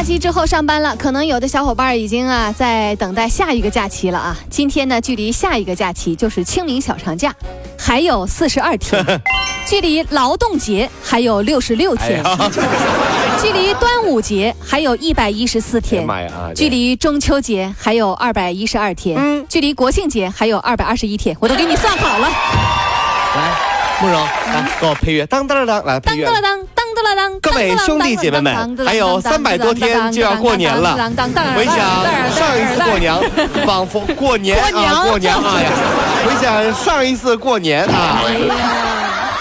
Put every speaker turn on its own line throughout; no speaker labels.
假期之后上班了，可能有的小伙伴已经啊在等待下一个假期了啊。今天呢，距离下一个假期就是清明小长假，还有四十二天；距离劳动节还有六十六天；距离端午节还有一百一十四天；！距离中秋节还有二百一十二天；距离国庆节还有二百二十一天，我都给你算好了。
来，慕容，来给我配乐，当当当，来配乐。
当当。当当当当，
各位兄弟姐妹们，还有三百多天就要过年了。回想上一次过年，仿佛过年啊，过年啊呀！回想上一次过年啊，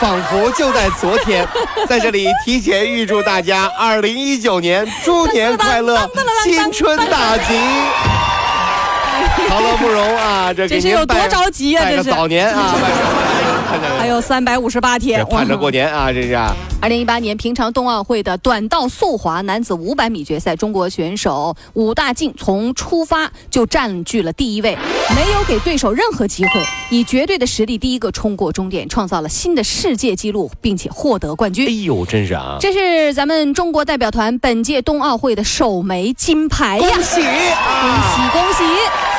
仿佛就在昨天。在这里提前预祝大家二零一九年猪年快乐，新春大吉！好乐慕容啊，这给您拜个早年啊，
还有三百五十八天，
盼着过年啊，这是。
二零一八年平昌冬奥会的短道速滑男子五百米决赛，中国选手武大靖从出发就占据了第一位，没有给对手任何机会，以绝对的实力第一个冲过终点，创造了新的世界纪录，并且获得冠军哎。
呦，真是啊！
这是咱们中国代表团本届冬奥会的首枚金牌呀！
恭喜
恭
啊！
喜恭喜！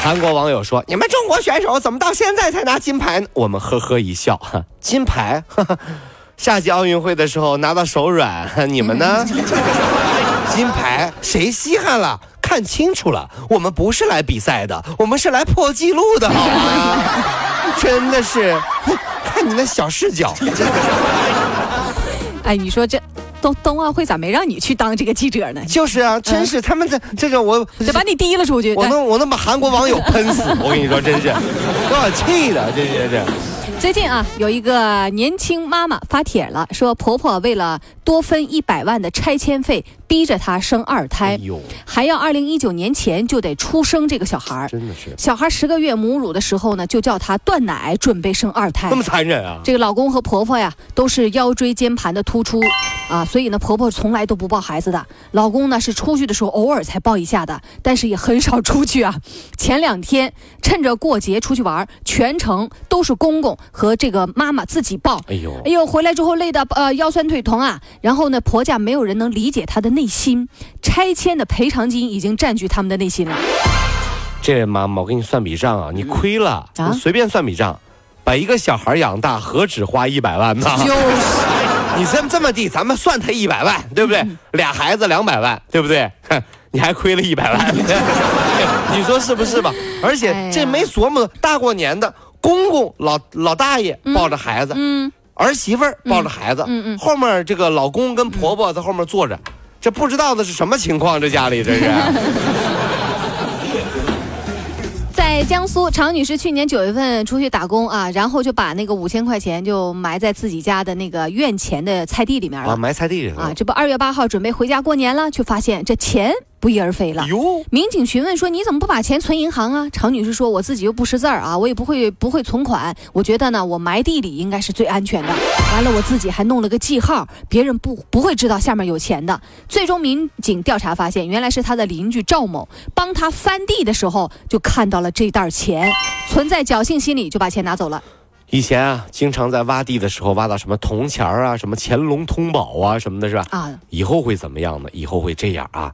韩国网友说：“你们中国选手怎么到现在才拿金牌呢？”我们呵呵一笑，哈，金牌，哈哈，夏季奥运会的时候拿到手软，你们呢？金牌谁稀罕了？看清楚了，我们不是来比赛的，我们是来破纪录的，好吗？真的是，哼看你那小视角，
哎，你说这冬冬奥会咋没让你去当这个记者呢？
就是啊，真是他们这这个我
得把你提了出去。
我能我能把韩国网友喷死，我跟你说，真是，把我气的，这这这。
最近啊，有一个年轻妈妈发帖了，说婆婆为了多分一百万的拆迁费，逼着她生二胎，
哎
还要二零一九年前就得出生这个小孩儿。
真的是
小孩十个月母乳的时候呢，就叫她断奶，准备生二胎
那。么残忍啊！
这个老公和婆婆呀，都是腰椎间盘的突出，啊，所以呢，婆婆从来都不抱孩子的。老公呢是出去的时候偶尔才抱一下的，但是也很少出去啊。前两天趁着过节出去玩，全程都是公公和这个妈妈自己抱。
哎呦
哎呦，回来之后累得呃腰酸腿疼啊。然后呢，婆家没有人能理解她的内心，拆迁的赔偿金已经占据他们的内心了。
这位妈妈，我给你算笔账啊，你亏了，
啊
你随便算笔账，把一个小孩养大，何止花一百万呢？
就是，
你这么这么地，咱们算他一百万，对不对？俩孩子两百万，对不对？哼 你还亏了一百万，你说是不是吧？而
哎
且这没琢磨，大过年的，公公老老大爷抱着孩子，
嗯，
儿媳妇儿抱着孩子，
嗯嗯
后面这个老公跟婆婆在后面坐着，这不知道的是什么情况？这家里这是。
在江苏，常女士去年九月份出去打工啊，然后就把那个五千块钱就埋在自己家的那个院前的菜地里面了
啊，埋菜地里了啊。
这不二月八号准备回家过年了，却发现这钱不翼而飞了。
哟，
民警询问说：“你怎么不把钱存银行啊？”常女士说：“我自己又不识字儿啊，我也不会不会存款。我觉得呢，我埋地里应该是最安全的。完了，我自己还弄了个记号，别人不不会知道下面有钱的。最终，民警调查发现，原来是他的邻居赵某帮他翻地的时候就看到了这袋钱，存在侥幸心理，就把钱拿走了。
以前啊，经常在挖地的时候挖到什么铜钱儿啊、什么乾隆通宝啊什么的，是吧？
啊，
以后会怎么样呢？以后会这样啊。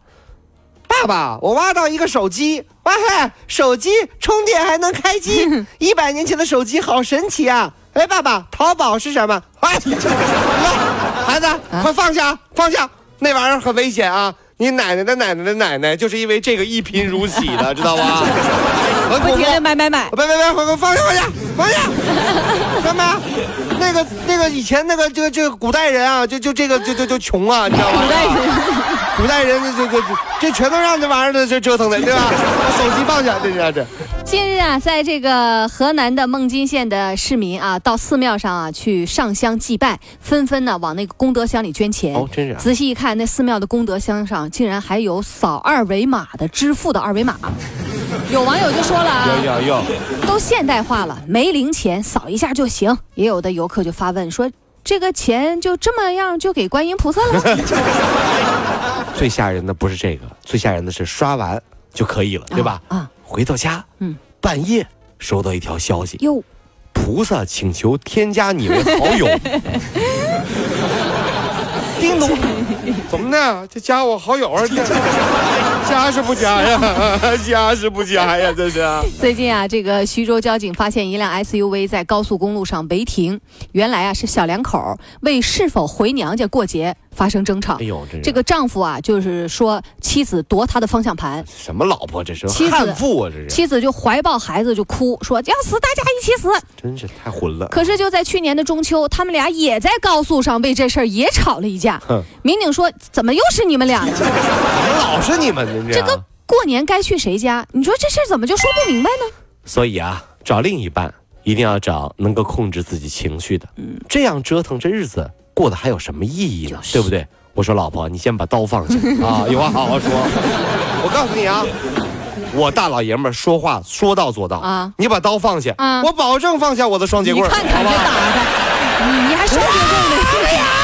爸爸，我挖到一个手机，哇嗨，手机充电还能开机，一百年前的手机好神奇啊！哎，爸爸，淘宝是什么？哎，来孩子，快放下，放下，那玩意儿很危险啊！你奶奶的奶奶的奶奶就是因为这个一贫如洗的，知道吧？很恐怖
不停。的买买买。
别别别，快快放下放下放下！干嘛？那个那个以前那个这个这个古代人啊，就就这个就就就穷啊，你知道吗？
古代人
古代人这这这这全都让这玩意儿的这折腾的，对吧？把 手机放下，这这这。
近日啊，在这个河南的孟津县的市民啊，到寺庙上啊去上香祭拜，纷纷呢往那个功德箱里捐钱。
哦真是啊
仔细一看，那寺庙的功德箱上竟然还有扫二维码的支付的二维码。有网友就说了啊，
有有有，
都现代化了，没零钱扫一下就行。也有的游客就发问说，这个钱就这么样就给观音菩萨了吗？
最吓人的不是这个，最吓人的是刷完就可以了，对吧？
啊，
回到家，
嗯，
半夜收到一条消息，
哟，
菩萨请求添加你为好友。叮咚，怎么的？这加我好友啊？这 加是不加呀？加是不加呀？这是。
最近啊，这个徐州交警发现一辆 SUV 在高速公路上违停，原来啊是小两口为是否回娘家过节发生争吵。
哎呦，这
这个丈夫啊，就是说妻子夺他的方向盘，
什么老婆？这是
妻子
悍妇啊！这是，
妻子就怀抱孩子就哭，说要死大家一起死。
真是太混了。
可是就在去年的中秋，他们俩也在高速上为这事儿也吵了一架。民警说：“怎么又是你们俩呢？
怎么老是你们呢？
这个过年该去谁家？你说这事儿怎么就说不明白呢？”
所以啊，找另一半一定要找能够控制自己情绪的，嗯，这样折腾这日子过得还有什么意义呢？
就是
对不对？我说老婆，你先把刀放下 啊，有话好好说。我告诉你啊，我大老爷们说话说到做到
啊
你把刀放下，
啊
我保证放下我的双截棍你，
看看这
好不好
打的，你你还双节棍呢？